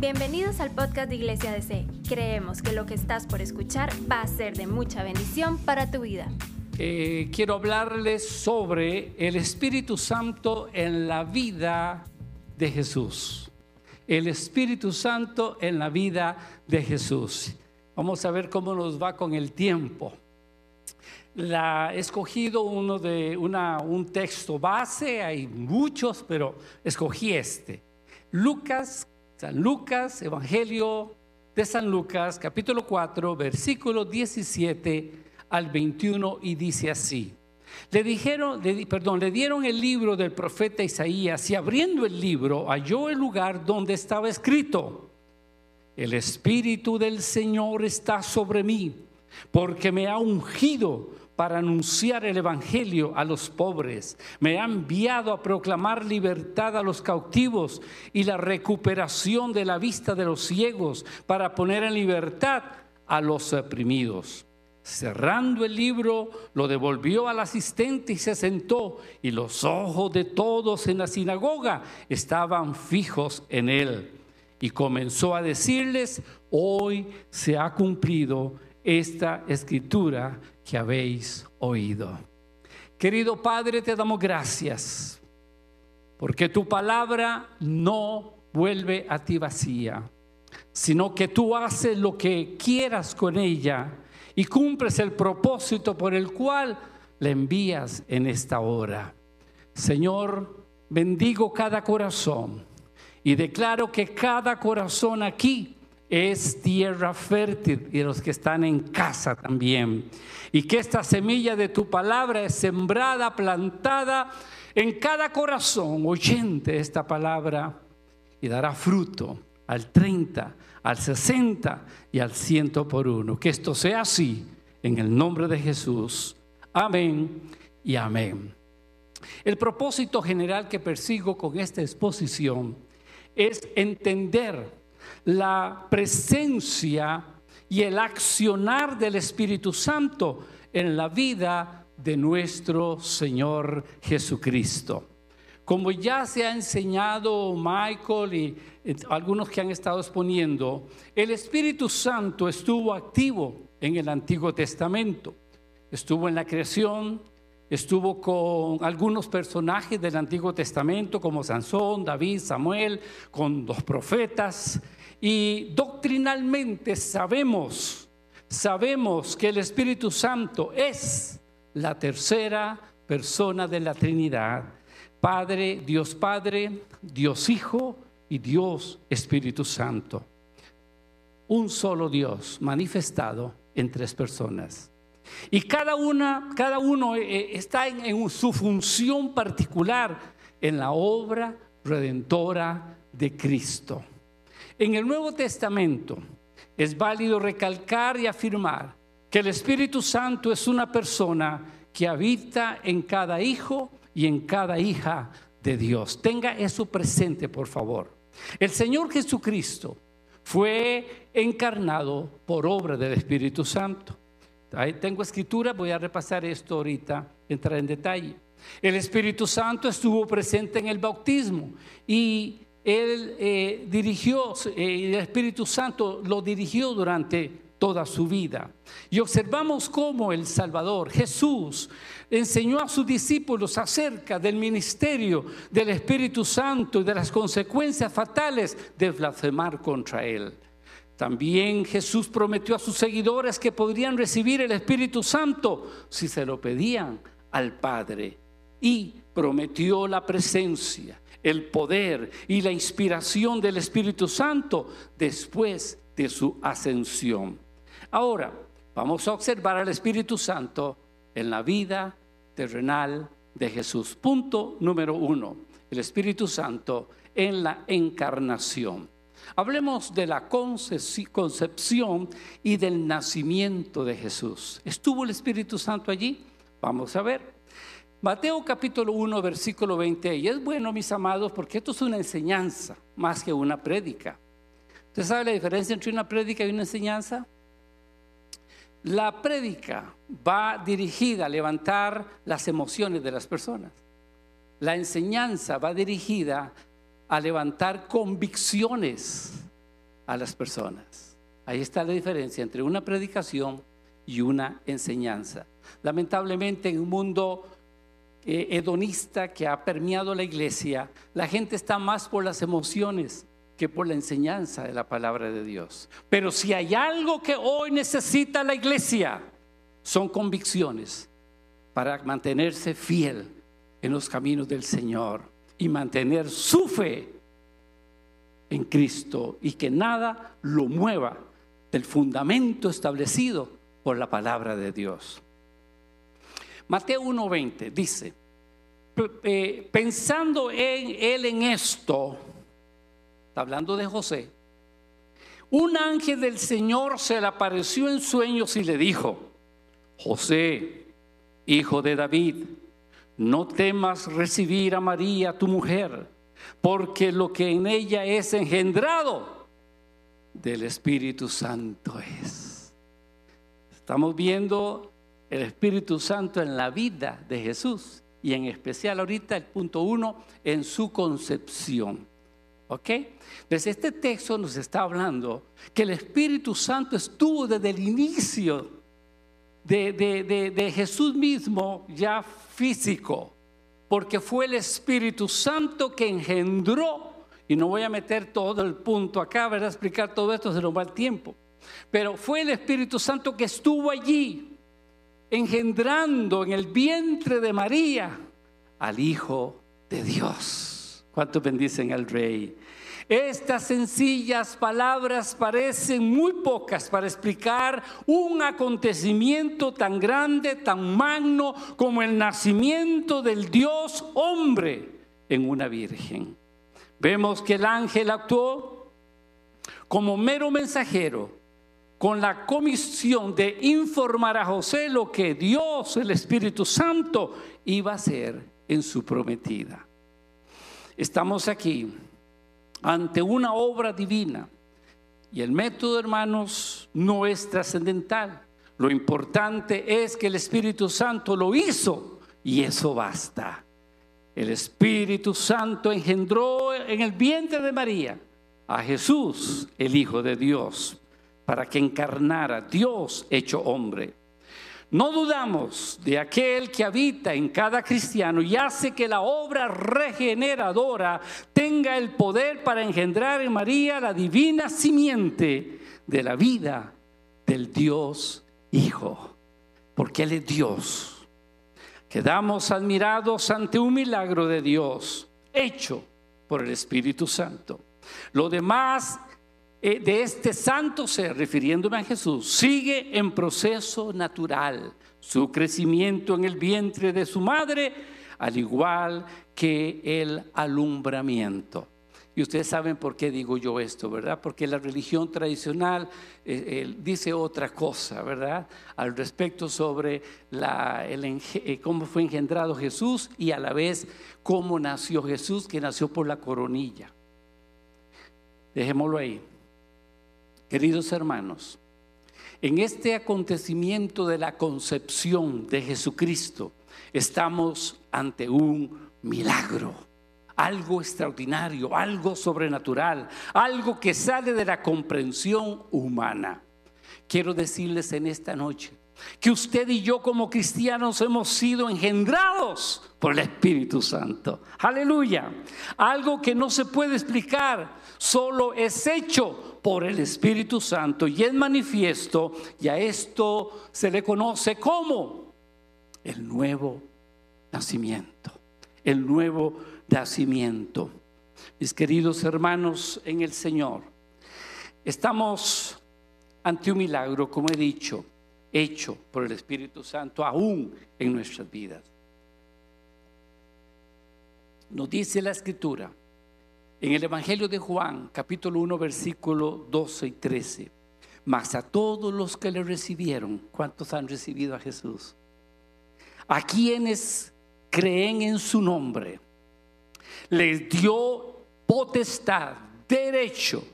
Bienvenidos al podcast de Iglesia DC. Creemos que lo que estás por escuchar va a ser de mucha bendición para tu vida. Eh, quiero hablarles sobre el Espíritu Santo en la vida de Jesús. El Espíritu Santo en la vida de Jesús. Vamos a ver cómo nos va con el tiempo. La, he escogido uno de una, un texto base, hay muchos, pero escogí este. Lucas San Lucas, Evangelio de San Lucas, capítulo 4, versículo 17 al 21 y dice así. Le dijeron, perdón, le dieron el libro del profeta Isaías y abriendo el libro halló el lugar donde estaba escrito, el Espíritu del Señor está sobre mí, porque me ha ungido para anunciar el Evangelio a los pobres. Me ha enviado a proclamar libertad a los cautivos y la recuperación de la vista de los ciegos, para poner en libertad a los oprimidos. Cerrando el libro, lo devolvió al asistente y se sentó, y los ojos de todos en la sinagoga estaban fijos en él. Y comenzó a decirles, hoy se ha cumplido esta escritura que habéis oído. Querido Padre, te damos gracias porque tu palabra no vuelve a ti vacía, sino que tú haces lo que quieras con ella y cumples el propósito por el cual la envías en esta hora. Señor, bendigo cada corazón y declaro que cada corazón aquí es tierra fértil y los que están en casa también. Y que esta semilla de tu palabra es sembrada, plantada en cada corazón oyente esta palabra y dará fruto al 30, al 60 y al 100 por uno. Que esto sea así en el nombre de Jesús. Amén y amén. El propósito general que persigo con esta exposición es entender la presencia y el accionar del Espíritu Santo en la vida de nuestro Señor Jesucristo. Como ya se ha enseñado Michael y algunos que han estado exponiendo, el Espíritu Santo estuvo activo en el Antiguo Testamento. Estuvo en la creación, estuvo con algunos personajes del Antiguo Testamento como Sansón, David, Samuel, con los profetas. Y doctrinalmente sabemos, sabemos que el Espíritu Santo es la tercera persona de la Trinidad. Padre, Dios Padre, Dios Hijo y Dios Espíritu Santo. Un solo Dios manifestado en tres personas. Y cada, una, cada uno eh, eh, está en, en su función particular en la obra redentora de Cristo. En el Nuevo Testamento es válido recalcar y afirmar que el Espíritu Santo es una persona que habita en cada hijo y en cada hija de Dios. Tenga eso presente, por favor. El Señor Jesucristo fue encarnado por obra del Espíritu Santo. Ahí tengo escritura, voy a repasar esto ahorita, entrar en detalle. El Espíritu Santo estuvo presente en el bautismo y él eh, dirigió, eh, el Espíritu Santo lo dirigió durante toda su vida. Y observamos cómo el Salvador, Jesús, enseñó a sus discípulos acerca del ministerio del Espíritu Santo y de las consecuencias fatales de blasfemar contra Él. También Jesús prometió a sus seguidores que podrían recibir el Espíritu Santo si se lo pedían al Padre. Y prometió la presencia, el poder y la inspiración del Espíritu Santo después de su ascensión. Ahora, vamos a observar al Espíritu Santo en la vida terrenal de Jesús. Punto número uno, el Espíritu Santo en la encarnación. Hablemos de la concepción y del nacimiento de Jesús. ¿Estuvo el Espíritu Santo allí? Vamos a ver. Mateo capítulo 1, versículo 20. Y es bueno, mis amados, porque esto es una enseñanza más que una prédica. ¿Usted sabe la diferencia entre una prédica y una enseñanza? La prédica va dirigida a levantar las emociones de las personas. La enseñanza va dirigida a levantar convicciones a las personas. Ahí está la diferencia entre una predicación y una enseñanza. Lamentablemente en un mundo eh, hedonista que ha permeado la iglesia, la gente está más por las emociones que por la enseñanza de la palabra de Dios. Pero si hay algo que hoy necesita la iglesia, son convicciones para mantenerse fiel en los caminos del Señor y mantener su fe en Cristo y que nada lo mueva del fundamento establecido por la palabra de Dios. Mateo 1:20 dice, eh, pensando en él en esto, está hablando de José, un ángel del Señor se le apareció en sueños y le dijo, José, hijo de David, no temas recibir a María, tu mujer, porque lo que en ella es engendrado del Espíritu Santo es. Estamos viendo el Espíritu Santo en la vida de Jesús y en especial ahorita el punto uno en su concepción. ¿Ok? Entonces este texto nos está hablando que el Espíritu Santo estuvo desde el inicio de, de Jesús mismo ya físico, porque fue el Espíritu Santo que engendró, y no voy a meter todo el punto acá, ¿verdad? Explicar todo esto, se nos va el tiempo, pero fue el Espíritu Santo que estuvo allí engendrando en el vientre de María al Hijo de Dios. ¿Cuánto bendicen al Rey? Estas sencillas palabras parecen muy pocas para explicar un acontecimiento tan grande, tan magno como el nacimiento del Dios hombre en una virgen. Vemos que el ángel actuó como mero mensajero con la comisión de informar a José lo que Dios, el Espíritu Santo, iba a hacer en su prometida. Estamos aquí ante una obra divina y el método, hermanos, no es trascendental. Lo importante es que el Espíritu Santo lo hizo y eso basta. El Espíritu Santo engendró en el vientre de María a Jesús, el Hijo de Dios para que encarnara Dios hecho hombre. No dudamos de aquel que habita en cada cristiano y hace que la obra regeneradora tenga el poder para engendrar en María la divina simiente de la vida del Dios Hijo, porque Él es Dios. Quedamos admirados ante un milagro de Dios hecho por el Espíritu Santo. Lo demás eh, de este santo ser, refiriéndome a Jesús, sigue en proceso natural su crecimiento en el vientre de su madre, al igual que el alumbramiento. Y ustedes saben por qué digo yo esto, ¿verdad? Porque la religión tradicional eh, dice otra cosa, ¿verdad? Al respecto sobre la, eh, cómo fue engendrado Jesús y a la vez cómo nació Jesús, que nació por la coronilla. Dejémoslo ahí. Queridos hermanos, en este acontecimiento de la concepción de Jesucristo estamos ante un milagro, algo extraordinario, algo sobrenatural, algo que sale de la comprensión humana. Quiero decirles en esta noche que usted y yo como cristianos hemos sido engendrados por el Espíritu Santo. Aleluya. Algo que no se puede explicar, solo es hecho por el Espíritu Santo y es manifiesto y a esto se le conoce como el nuevo nacimiento. El nuevo nacimiento. Mis queridos hermanos en el Señor, estamos ante un milagro, como he dicho hecho por el Espíritu Santo aún en nuestras vidas. Nos dice la Escritura en el Evangelio de Juan, capítulo 1, versículo 12 y 13. Mas a todos los que le recibieron, ¿cuántos han recibido a Jesús? A quienes creen en su nombre, les dio potestad, derecho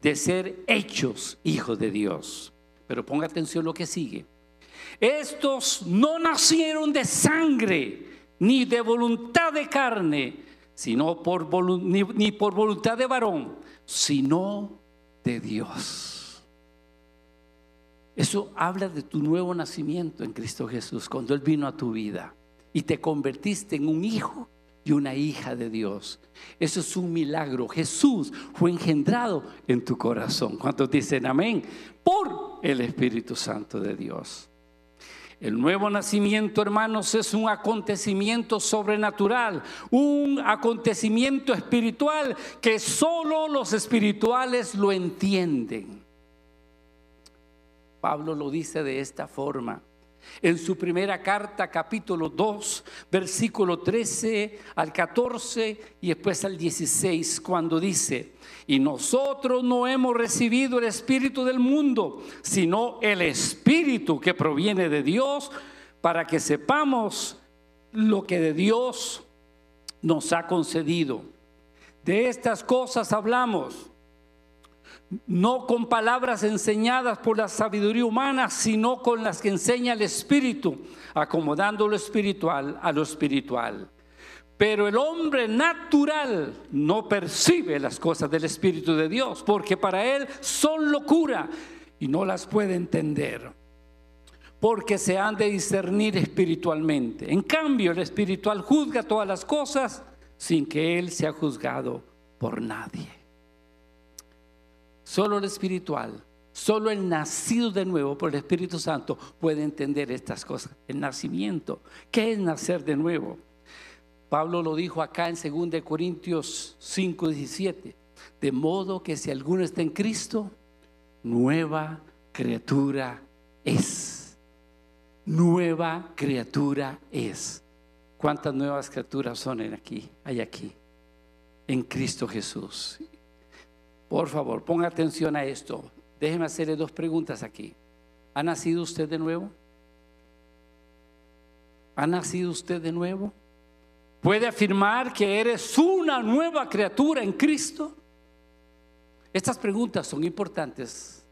de ser hechos hijos de Dios pero ponga atención lo que sigue. Estos no nacieron de sangre, ni de voluntad de carne, sino por ni, ni por voluntad de varón, sino de Dios. Eso habla de tu nuevo nacimiento en Cristo Jesús, cuando Él vino a tu vida y te convertiste en un hijo y una hija de Dios. Eso es un milagro. Jesús fue engendrado en tu corazón. ¿Cuántos dicen amén? Por el Espíritu Santo de Dios. El nuevo nacimiento, hermanos, es un acontecimiento sobrenatural, un acontecimiento espiritual que solo los espirituales lo entienden. Pablo lo dice de esta forma en su primera carta, capítulo 2, versículo 13 al 14 y después al 16, cuando dice, y nosotros no hemos recibido el Espíritu del mundo, sino el Espíritu que proviene de Dios, para que sepamos lo que de Dios nos ha concedido. De estas cosas hablamos no con palabras enseñadas por la sabiduría humana, sino con las que enseña el Espíritu, acomodando lo espiritual a lo espiritual. Pero el hombre natural no percibe las cosas del Espíritu de Dios, porque para él son locura y no las puede entender, porque se han de discernir espiritualmente. En cambio, el espiritual juzga todas las cosas sin que él sea juzgado por nadie. Solo el espiritual, solo el nacido de nuevo por el Espíritu Santo puede entender estas cosas. El nacimiento. ¿Qué es nacer de nuevo? Pablo lo dijo acá en 2 Corintios 5, 17. De modo que si alguno está en Cristo, nueva criatura es. Nueva criatura es. ¿Cuántas nuevas criaturas son en aquí? Hay aquí. En Cristo Jesús. Por favor, ponga atención a esto. Déjeme hacerle dos preguntas aquí. ¿Ha nacido usted de nuevo? ¿Ha nacido usted de nuevo? ¿Puede afirmar que eres una nueva criatura en Cristo? Estas preguntas son importantes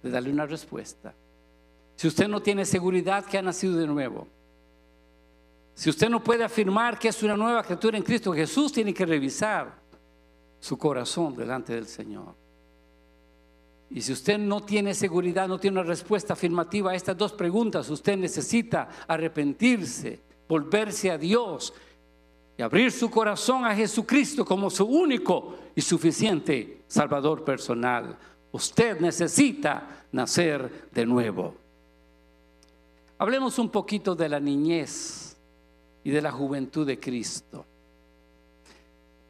de darle una respuesta. Si usted no tiene seguridad que ha nacido de nuevo, si usted no puede afirmar que es una nueva criatura en Cristo, Jesús tiene que revisar su corazón delante del Señor. Y si usted no tiene seguridad, no tiene una respuesta afirmativa a estas dos preguntas, usted necesita arrepentirse, volverse a Dios y abrir su corazón a Jesucristo como su único y suficiente Salvador personal. Usted necesita nacer de nuevo. Hablemos un poquito de la niñez y de la juventud de Cristo.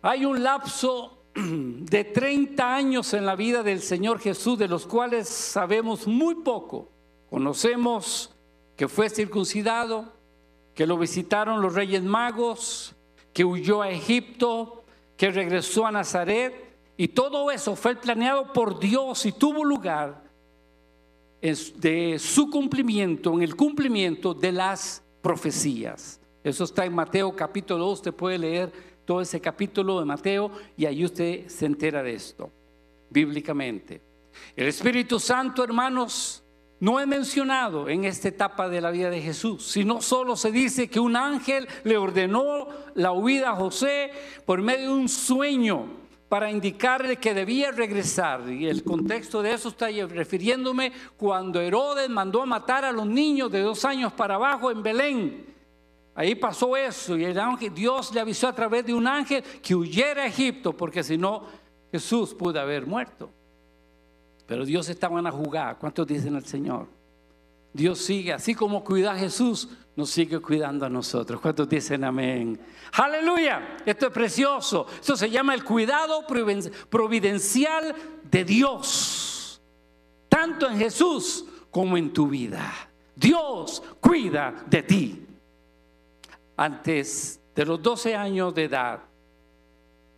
Hay un lapso de 30 años en la vida del Señor Jesús, de los cuales sabemos muy poco. Conocemos que fue circuncidado, que lo visitaron los reyes magos, que huyó a Egipto, que regresó a Nazaret, y todo eso fue planeado por Dios y tuvo lugar de su cumplimiento, en el cumplimiento de las profecías. Eso está en Mateo capítulo 2, usted puede leer todo ese capítulo de Mateo y ahí usted se entera de esto, bíblicamente. El Espíritu Santo, hermanos, no es mencionado en esta etapa de la vida de Jesús, sino solo se dice que un ángel le ordenó la huida a José por medio de un sueño para indicarle que debía regresar. Y el contexto de eso está refiriéndome cuando Herodes mandó a matar a los niños de dos años para abajo en Belén. Ahí pasó eso y el ángel, Dios le avisó a través de un ángel que huyera a Egipto porque si no Jesús pudo haber muerto. Pero Dios estaba en la jugada. ¿Cuántos dicen al Señor? Dios sigue, así como cuida a Jesús, nos sigue cuidando a nosotros. ¿Cuántos dicen amén? Aleluya. Esto es precioso. Esto se llama el cuidado providencial de Dios. Tanto en Jesús como en tu vida. Dios cuida de ti antes de los 12 años de edad.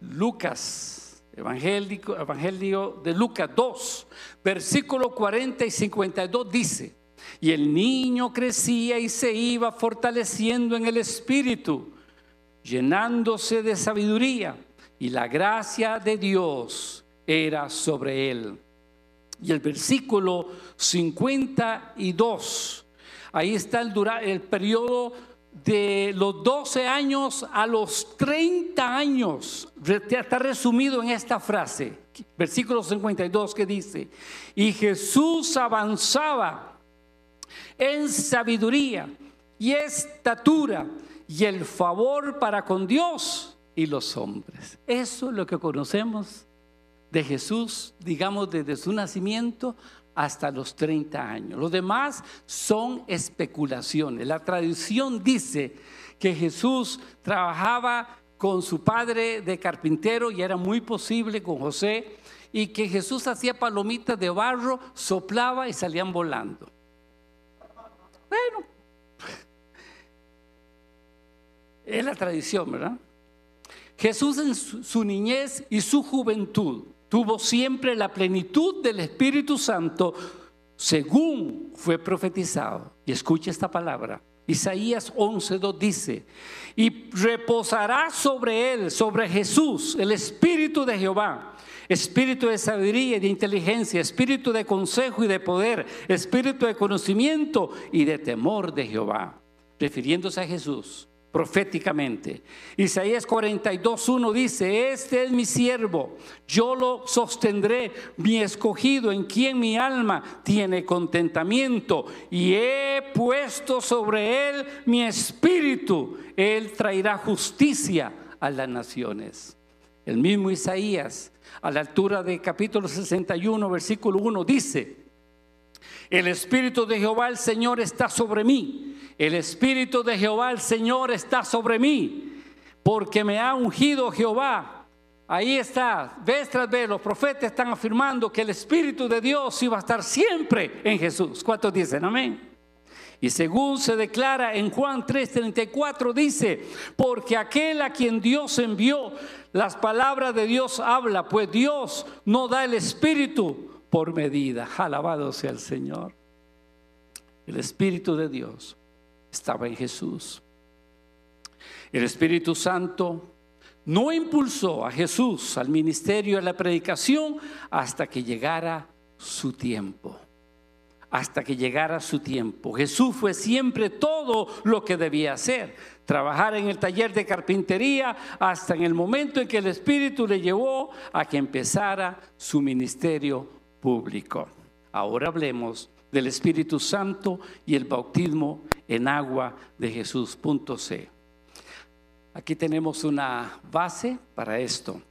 Lucas, Evangelio de Lucas 2, versículo 40 y 52 dice, y el niño crecía y se iba fortaleciendo en el espíritu, llenándose de sabiduría, y la gracia de Dios era sobre él. Y el versículo 52, ahí está el, el periodo de los 12 años a los 30 años, está resumido en esta frase, Versículo 52 que dice, y Jesús avanzaba en sabiduría y estatura y el favor para con Dios y los hombres. Eso es lo que conocemos de Jesús, digamos, desde su nacimiento hasta los 30 años. Los demás son especulaciones. La tradición dice que Jesús trabajaba con su padre de carpintero y era muy posible con José y que Jesús hacía palomitas de barro, soplaba y salían volando. Bueno, es la tradición, ¿verdad? Jesús en su niñez y su juventud tuvo siempre la plenitud del Espíritu Santo según fue profetizado. Y escucha esta palabra. Isaías 11.2 dice, y reposará sobre él, sobre Jesús, el Espíritu de Jehová, Espíritu de sabiduría y de inteligencia, Espíritu de consejo y de poder, Espíritu de conocimiento y de temor de Jehová, refiriéndose a Jesús proféticamente. Isaías 42.1 dice, este es mi siervo, yo lo sostendré, mi escogido, en quien mi alma tiene contentamiento, y he puesto sobre él mi espíritu, él traerá justicia a las naciones. El mismo Isaías, a la altura de capítulo 61, versículo 1, dice, el espíritu de Jehová el Señor está sobre mí el Espíritu de Jehová, el Señor, está sobre mí, porque me ha ungido Jehová. Ahí está, vez tras vez, los profetas están afirmando que el Espíritu de Dios iba a estar siempre en Jesús. ¿Cuántos dicen amén? Y según se declara en Juan 3:34 dice, porque aquel a quien Dios envió, las palabras de Dios habla, pues Dios no da el Espíritu por medida. Alabado sea el Señor. El Espíritu de Dios estaba en Jesús. El Espíritu Santo no impulsó a Jesús al ministerio, a la predicación, hasta que llegara su tiempo. Hasta que llegara su tiempo. Jesús fue siempre todo lo que debía hacer. Trabajar en el taller de carpintería hasta en el momento en que el Espíritu le llevó a que empezara su ministerio público. Ahora hablemos del Espíritu Santo y el bautismo en agua de Jesús. Punto C. Aquí tenemos una base para esto,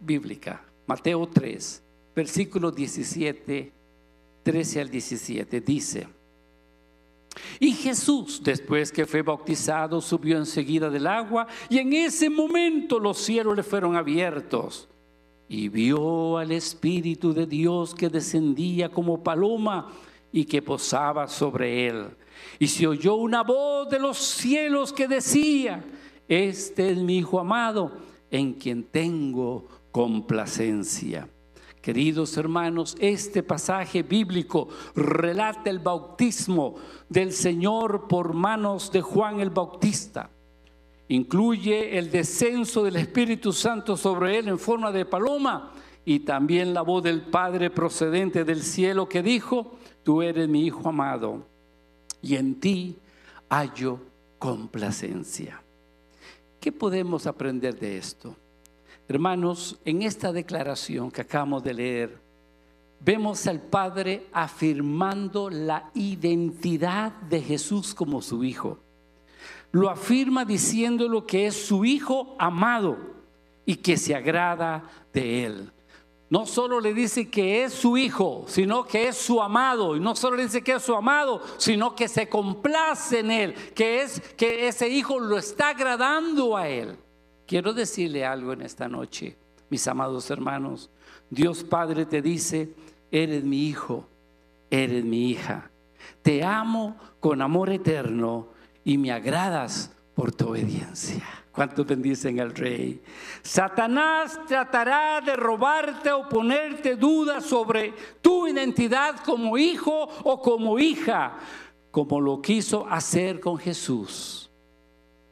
bíblica. Mateo 3, versículo 17, 13 al 17, dice, y Jesús, después que fue bautizado, subió enseguida del agua y en ese momento los cielos le fueron abiertos y vio al Espíritu de Dios que descendía como paloma y que posaba sobre él. Y se oyó una voz de los cielos que decía, este es mi Hijo amado, en quien tengo complacencia. Queridos hermanos, este pasaje bíblico relata el bautismo del Señor por manos de Juan el Bautista. Incluye el descenso del Espíritu Santo sobre él en forma de paloma y también la voz del Padre procedente del cielo que dijo, tú eres mi Hijo amado, y en ti hallo complacencia. ¿Qué podemos aprender de esto? Hermanos, en esta declaración que acabamos de leer, vemos al Padre afirmando la identidad de Jesús como su Hijo. Lo afirma diciéndolo que es su Hijo amado y que se agrada de Él no solo le dice que es su hijo, sino que es su amado. Y no solo le dice que es su amado, sino que se complace en él, que es que ese hijo lo está agradando a él. Quiero decirle algo en esta noche, mis amados hermanos. Dios Padre te dice, eres mi hijo, eres mi hija. Te amo con amor eterno y me agradas por tu obediencia. ¿Cuántos bendicen al rey? Satanás tratará de robarte o ponerte dudas sobre tu identidad como hijo o como hija, como lo quiso hacer con Jesús.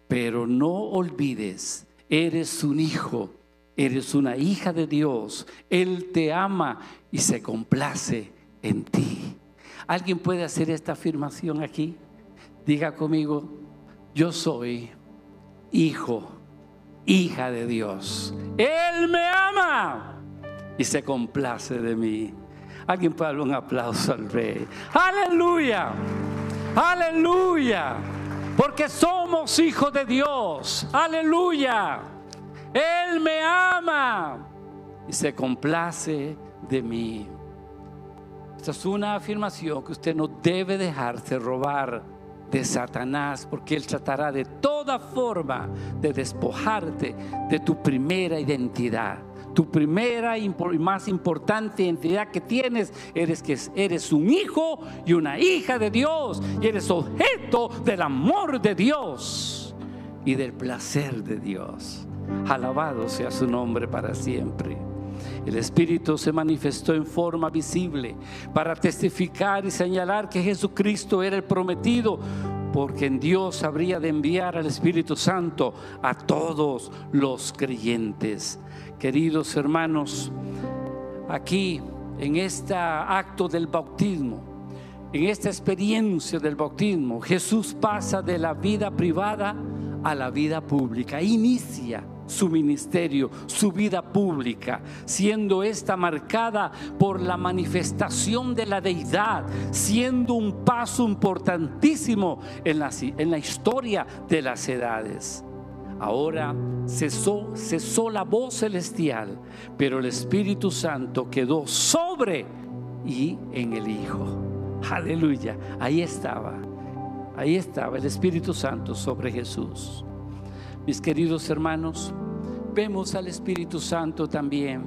Pero no olvides, eres un hijo, eres una hija de Dios. Él te ama y se complace en ti. ¿Alguien puede hacer esta afirmación aquí? Diga conmigo, yo soy hijo, hija de Dios. Él me ama y se complace de mí. Alguien puede darle un aplauso al rey. Aleluya. Aleluya. Porque somos hijos de Dios. Aleluya. Él me ama y se complace de mí. Esta es una afirmación que usted no debe dejarse robar de Satanás, porque él tratará de toda forma de despojarte de tu primera identidad. Tu primera y más importante identidad que tienes eres que eres un hijo y una hija de Dios y eres objeto del amor de Dios y del placer de Dios. Alabado sea su nombre para siempre. El Espíritu se manifestó en forma visible para testificar y señalar que Jesucristo era el prometido, porque en Dios habría de enviar al Espíritu Santo a todos los creyentes. Queridos hermanos, aquí en este acto del bautismo, en esta experiencia del bautismo, Jesús pasa de la vida privada a la vida pública, inicia su ministerio, su vida pública, siendo esta marcada por la manifestación de la deidad, siendo un paso importantísimo en la, en la historia de las edades. Ahora cesó, cesó la voz celestial, pero el Espíritu Santo quedó sobre y en el Hijo. Aleluya, ahí estaba, ahí estaba el Espíritu Santo sobre Jesús. Mis queridos hermanos, vemos al Espíritu Santo también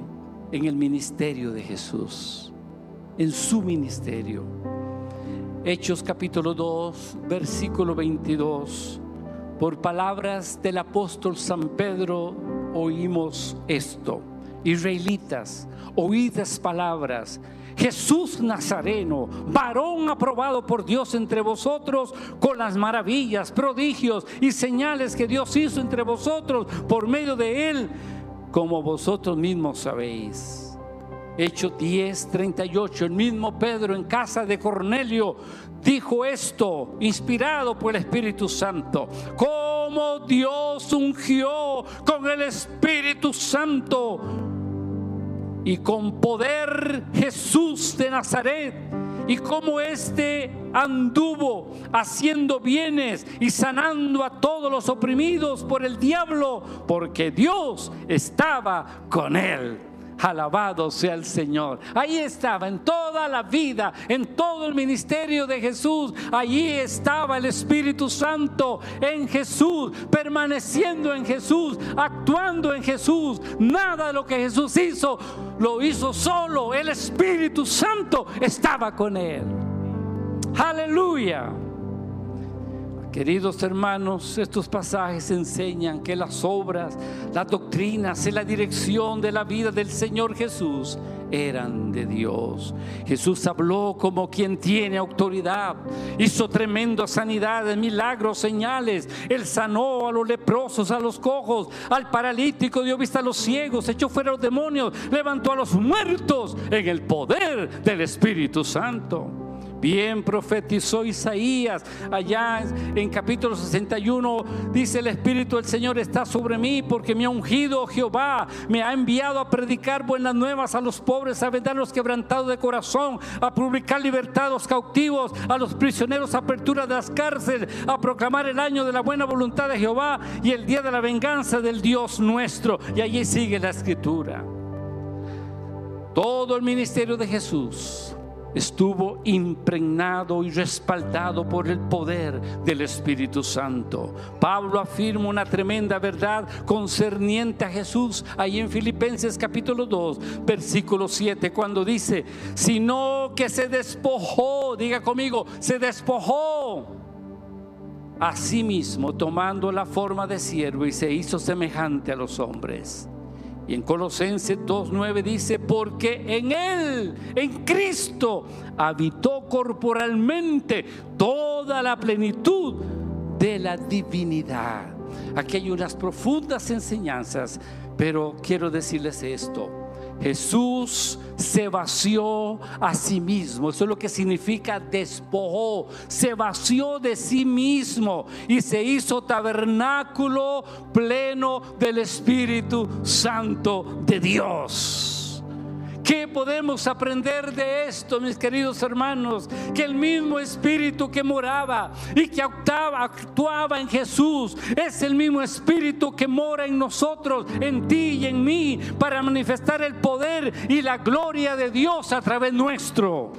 en el ministerio de Jesús, en su ministerio. Hechos capítulo 2, versículo 22 por palabras del apóstol San Pedro oímos esto. Israelitas, oídas palabras. Jesús Nazareno, varón aprobado por Dios entre vosotros, con las maravillas, prodigios y señales que Dios hizo entre vosotros por medio de él, como vosotros mismos sabéis. Hecho 10, 38, el mismo Pedro en casa de Cornelio dijo esto, inspirado por el Espíritu Santo, como Dios ungió con el Espíritu Santo y con poder Jesús de Nazaret y como éste anduvo haciendo bienes y sanando a todos los oprimidos por el diablo, porque Dios estaba con él. Alabado sea el Señor. Ahí estaba, en toda la vida, en todo el ministerio de Jesús. Allí estaba el Espíritu Santo en Jesús, permaneciendo en Jesús, actuando en Jesús. Nada de lo que Jesús hizo lo hizo solo. El Espíritu Santo estaba con él. Aleluya. Queridos hermanos, estos pasajes enseñan que las obras, las doctrinas y la dirección de la vida del Señor Jesús eran de Dios. Jesús habló como quien tiene autoridad, hizo tremendas sanidades, milagros, señales. Él sanó a los leprosos, a los cojos, al paralítico, dio vista a los ciegos, echó fuera a los demonios, levantó a los muertos en el poder del Espíritu Santo. Bien profetizó Isaías allá en capítulo 61. Dice el Espíritu del Señor está sobre mí porque me ha ungido Jehová. Me ha enviado a predicar buenas nuevas a los pobres, a vendar a los quebrantados de corazón, a publicar libertad a los cautivos, a los prisioneros apertura de las cárceles, a proclamar el año de la buena voluntad de Jehová y el día de la venganza del Dios nuestro. Y allí sigue la escritura. Todo el ministerio de Jesús estuvo impregnado y respaldado por el poder del Espíritu Santo. Pablo afirma una tremenda verdad concerniente a Jesús ahí en Filipenses capítulo 2, versículo 7, cuando dice, sino que se despojó, diga conmigo, se despojó a sí tomando la forma de siervo y se hizo semejante a los hombres y en Colosenses 2.9 dice, porque en Él, en Cristo, habitó corporalmente toda la plenitud de la divinidad. Aquí hay unas profundas enseñanzas, pero quiero decirles esto. Jesús se vació a sí mismo. Eso es lo que significa despojó. Se vació de sí mismo y se hizo tabernáculo pleno del Espíritu Santo de Dios. ¿Qué podemos aprender de esto, mis queridos hermanos? Que el mismo Espíritu que moraba y que actuaba, en Jesús es el mismo Espíritu que mora en nosotros, en ti y en mí, para manifestar el poder y la gloria de Dios a través nuestro.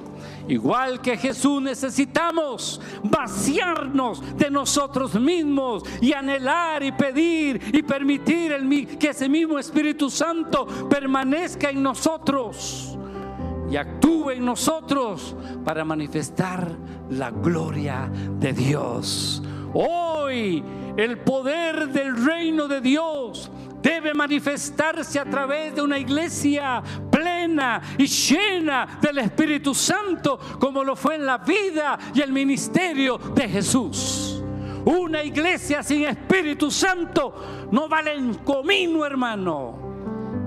Igual que Jesús necesitamos vaciarnos de nosotros mismos y anhelar y pedir y permitir el, que ese mismo Espíritu Santo permanezca en nosotros y actúe en nosotros para manifestar la gloria de Dios. Hoy el poder del reino de Dios debe manifestarse a través de una iglesia y llena del Espíritu Santo, como lo fue en la vida y el ministerio de Jesús. Una iglesia sin Espíritu Santo no vale en comino, hermano.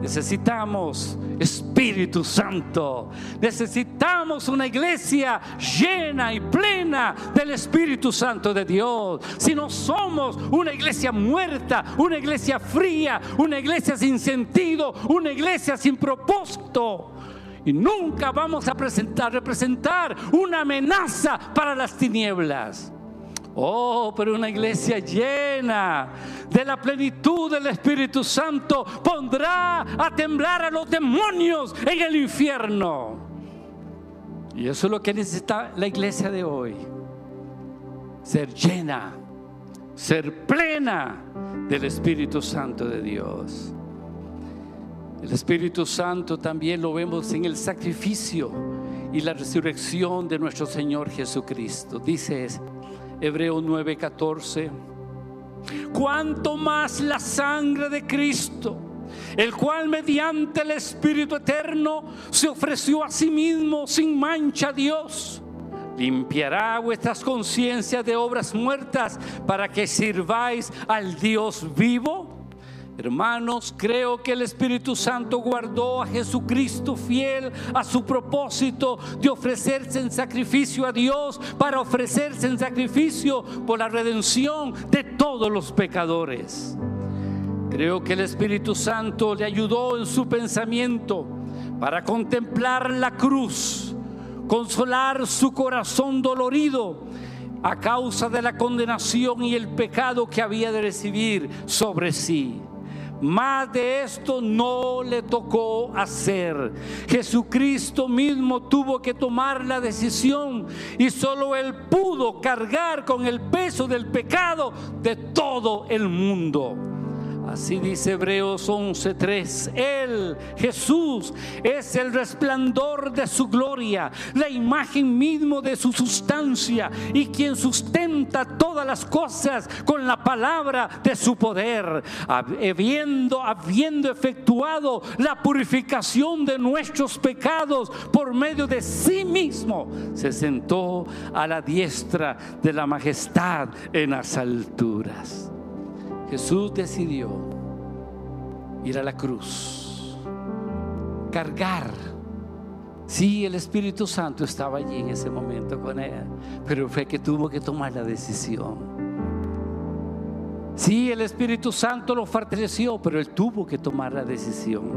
Necesitamos Espíritu Santo. Necesitamos una iglesia llena y plena del Espíritu Santo de Dios. Si no somos una iglesia muerta, una iglesia fría, una iglesia sin sentido, una iglesia sin propósito. Y nunca vamos a presentar, representar una amenaza para las tinieblas. Oh, pero una iglesia llena de la plenitud del Espíritu Santo pondrá a temblar a los demonios en el infierno. Y eso es lo que necesita la iglesia de hoy. Ser llena, ser plena del Espíritu Santo de Dios. El Espíritu Santo también lo vemos en el sacrificio y la resurrección de nuestro Señor Jesucristo. Dice Hebreo 9:14. Cuanto más la sangre de Cristo, el cual mediante el Espíritu Eterno se ofreció a sí mismo sin mancha a Dios, limpiará vuestras conciencias de obras muertas para que sirváis al Dios vivo. Hermanos, creo que el Espíritu Santo guardó a Jesucristo fiel a su propósito de ofrecerse en sacrificio a Dios para ofrecerse en sacrificio por la redención de todos los pecadores. Creo que el Espíritu Santo le ayudó en su pensamiento para contemplar la cruz, consolar su corazón dolorido a causa de la condenación y el pecado que había de recibir sobre sí. Más de esto no le tocó hacer. Jesucristo mismo tuvo que tomar la decisión y solo Él pudo cargar con el peso del pecado de todo el mundo. Así dice Hebreos 11:3. Él, Jesús, es el resplandor de su gloria, la imagen mismo de su sustancia y quien sustenta todas las cosas con la palabra de su poder. Habiendo, habiendo efectuado la purificación de nuestros pecados por medio de sí mismo, se sentó a la diestra de la majestad en las alturas. Jesús decidió ir a la cruz, cargar. Sí, el Espíritu Santo estaba allí en ese momento con él, pero fue que tuvo que tomar la decisión. Sí, el Espíritu Santo lo fortaleció, pero él tuvo que tomar la decisión.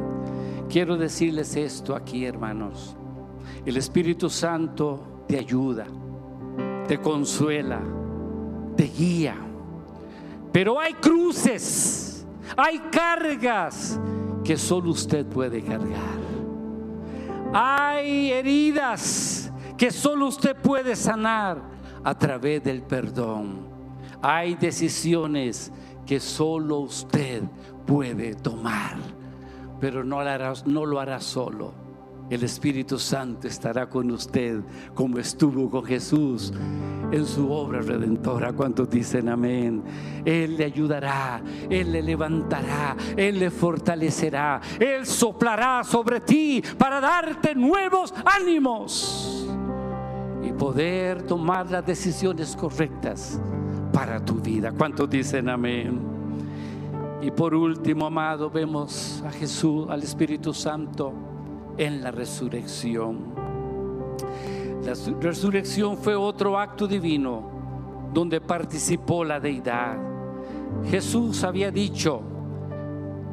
Quiero decirles esto aquí, hermanos. El Espíritu Santo te ayuda, te consuela, te guía pero hay cruces, hay cargas que solo usted puede cargar. Hay heridas que solo usted puede sanar a través del perdón. Hay decisiones que solo usted puede tomar, pero no lo hará, solo el Espíritu Santo estará con usted como estuvo con Jesús en su obra redentora. ¿Cuántos dicen amén? Él le ayudará, Él le levantará, Él le fortalecerá, Él soplará sobre ti para darte nuevos ánimos y poder tomar las decisiones correctas para tu vida. ¿Cuántos dicen amén? Y por último, amado, vemos a Jesús, al Espíritu Santo en la resurrección. La resurrección fue otro acto divino donde participó la deidad. Jesús había dicho,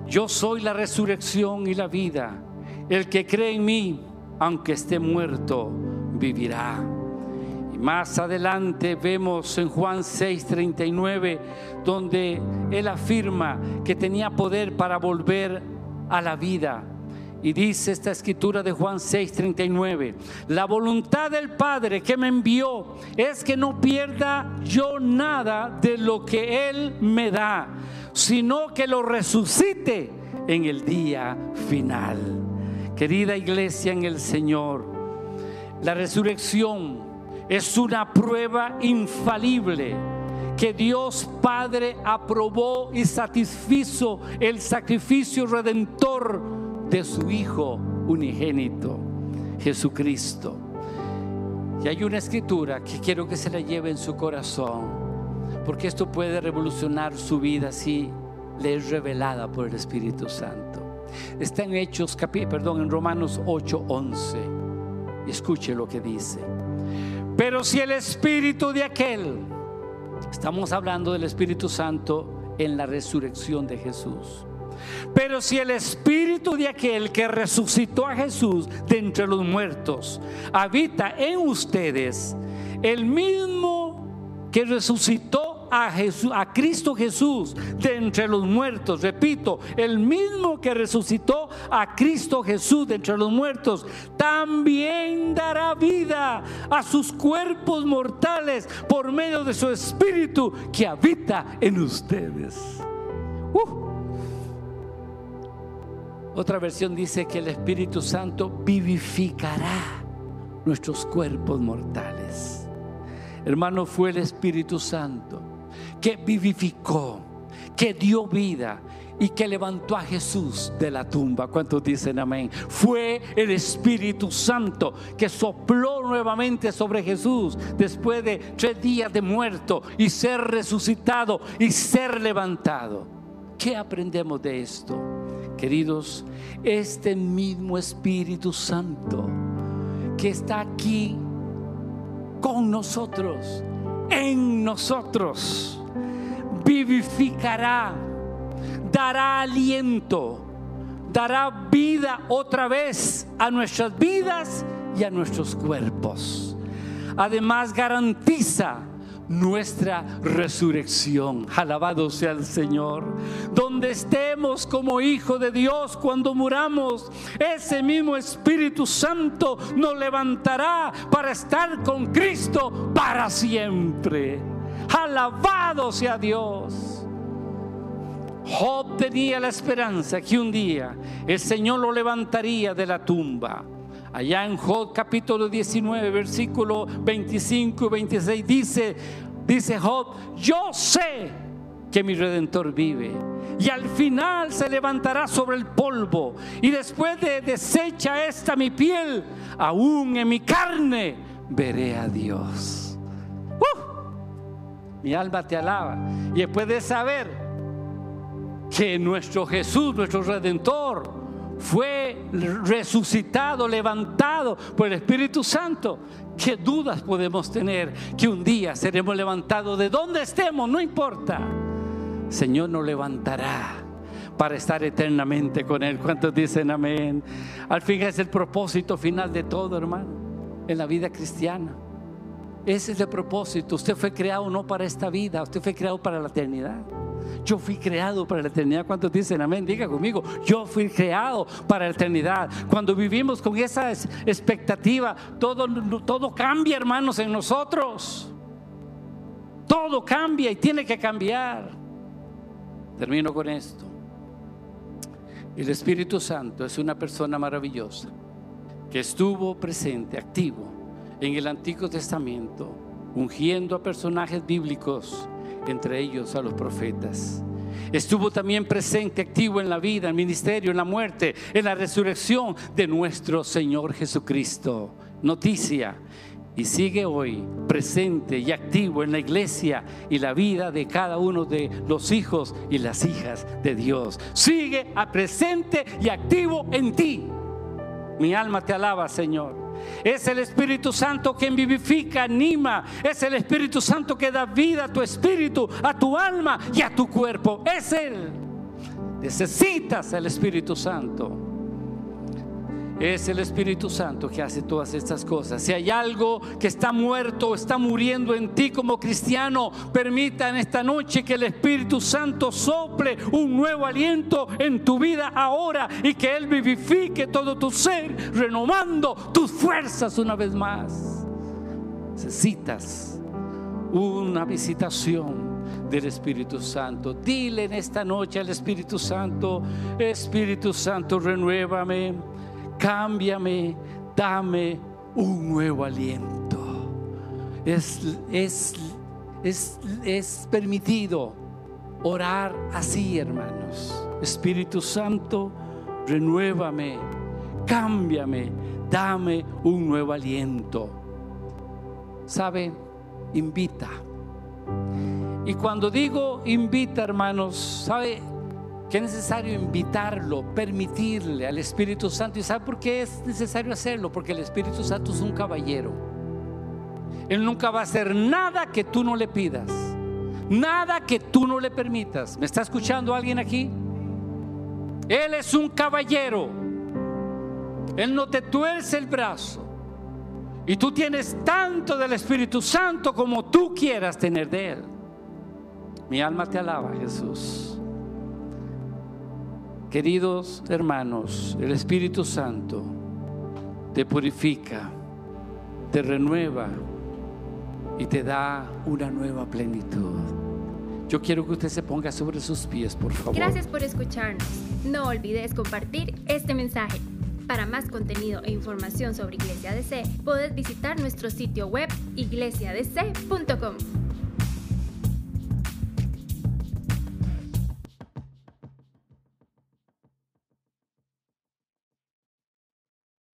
yo soy la resurrección y la vida. el que cree en mí, aunque esté muerto, vivirá. Y más adelante vemos en Juan 6:39, donde él afirma que tenía poder para volver a la vida. Y dice esta escritura de Juan 6:39, la voluntad del Padre que me envió es que no pierda yo nada de lo que Él me da, sino que lo resucite en el día final. Querida iglesia en el Señor, la resurrección es una prueba infalible que Dios Padre aprobó y satisfizo el sacrificio redentor de su Hijo unigénito, Jesucristo. Y hay una escritura que quiero que se la lleve en su corazón, porque esto puede revolucionar su vida si le es revelada por el Espíritu Santo. Está en Hechos, perdón, en Romanos 8:11. Escuche lo que dice. Pero si el Espíritu de aquel, estamos hablando del Espíritu Santo en la resurrección de Jesús pero si el espíritu de aquel que resucitó a Jesús de entre los muertos habita en ustedes, el mismo que resucitó a, Jesús, a Cristo Jesús de entre los muertos, repito, el mismo que resucitó a Cristo Jesús de entre los muertos, también dará vida a sus cuerpos mortales por medio de su espíritu que habita en ustedes. Uh. Otra versión dice que el Espíritu Santo vivificará nuestros cuerpos mortales. Hermano, fue el Espíritu Santo que vivificó, que dio vida y que levantó a Jesús de la tumba. ¿Cuántos dicen amén? Fue el Espíritu Santo que sopló nuevamente sobre Jesús después de tres días de muerto y ser resucitado y ser levantado. ¿Qué aprendemos de esto? Queridos, este mismo Espíritu Santo que está aquí con nosotros, en nosotros, vivificará, dará aliento, dará vida otra vez a nuestras vidas y a nuestros cuerpos. Además garantiza nuestra resurrección. Alabado sea el Señor. Donde estemos como hijo de Dios cuando muramos, ese mismo Espíritu Santo nos levantará para estar con Cristo para siempre. Alabado sea Dios. Job tenía la esperanza que un día el Señor lo levantaría de la tumba. Allá en Job capítulo 19, versículo 25 y 26 dice, dice Job, yo sé que mi redentor vive y al final se levantará sobre el polvo y después de deshecha esta mi piel, aún en mi carne veré a Dios. ¡Uh! Mi alma te alaba y después de saber que nuestro Jesús, nuestro redentor, fue resucitado, levantado por el Espíritu Santo. ¿Qué dudas podemos tener que un día seremos levantados de donde estemos? No importa. Señor nos levantará para estar eternamente con Él. ¿Cuántos dicen amén? Al fin es el propósito final de todo, hermano, en la vida cristiana. Ese es el propósito. Usted fue creado no para esta vida, usted fue creado para la eternidad. Yo fui creado para la eternidad. ¿Cuántos dicen amén? Diga conmigo, yo fui creado para la eternidad. Cuando vivimos con esa expectativa, todo, todo cambia, hermanos, en nosotros. Todo cambia y tiene que cambiar. Termino con esto. El Espíritu Santo es una persona maravillosa que estuvo presente, activo en el Antiguo Testamento, ungiendo a personajes bíblicos entre ellos a los profetas. Estuvo también presente, activo en la vida, en el ministerio, en la muerte, en la resurrección de nuestro Señor Jesucristo. Noticia. Y sigue hoy presente y activo en la iglesia y la vida de cada uno de los hijos y las hijas de Dios. Sigue a presente y activo en ti. Mi alma te alaba, Señor. Es el Espíritu Santo quien vivifica, anima. Es el Espíritu Santo que da vida a tu espíritu, a tu alma y a tu cuerpo. Es Él. Necesitas el Espíritu Santo. Es el Espíritu Santo que hace todas estas cosas. Si hay algo que está muerto, está muriendo en ti como cristiano, permita en esta noche que el Espíritu Santo sople un nuevo aliento en tu vida ahora y que Él vivifique todo tu ser, renovando tus fuerzas una vez más. Necesitas una visitación del Espíritu Santo. Dile en esta noche al Espíritu Santo, Espíritu Santo, renuévame cámbiame, dame un nuevo aliento. Es, es, es, es permitido orar así, hermanos. Espíritu Santo, renuévame, cámbiame, dame un nuevo aliento. ¿Sabe? Invita. Y cuando digo invita, hermanos, ¿sabe? Que es necesario invitarlo, permitirle al Espíritu Santo. ¿Y sabe por qué es necesario hacerlo? Porque el Espíritu Santo es un caballero. Él nunca va a hacer nada que tú no le pidas, nada que tú no le permitas. ¿Me está escuchando alguien aquí? Él es un caballero. Él no te tuerce el brazo. Y tú tienes tanto del Espíritu Santo como tú quieras tener de Él. Mi alma te alaba, Jesús. Queridos hermanos, el Espíritu Santo te purifica, te renueva y te da una nueva plenitud. Yo quiero que usted se ponga sobre sus pies, por favor. Gracias por escucharnos. No olvides compartir este mensaje. Para más contenido e información sobre Iglesia DC, puedes visitar nuestro sitio web iglesiadc.com.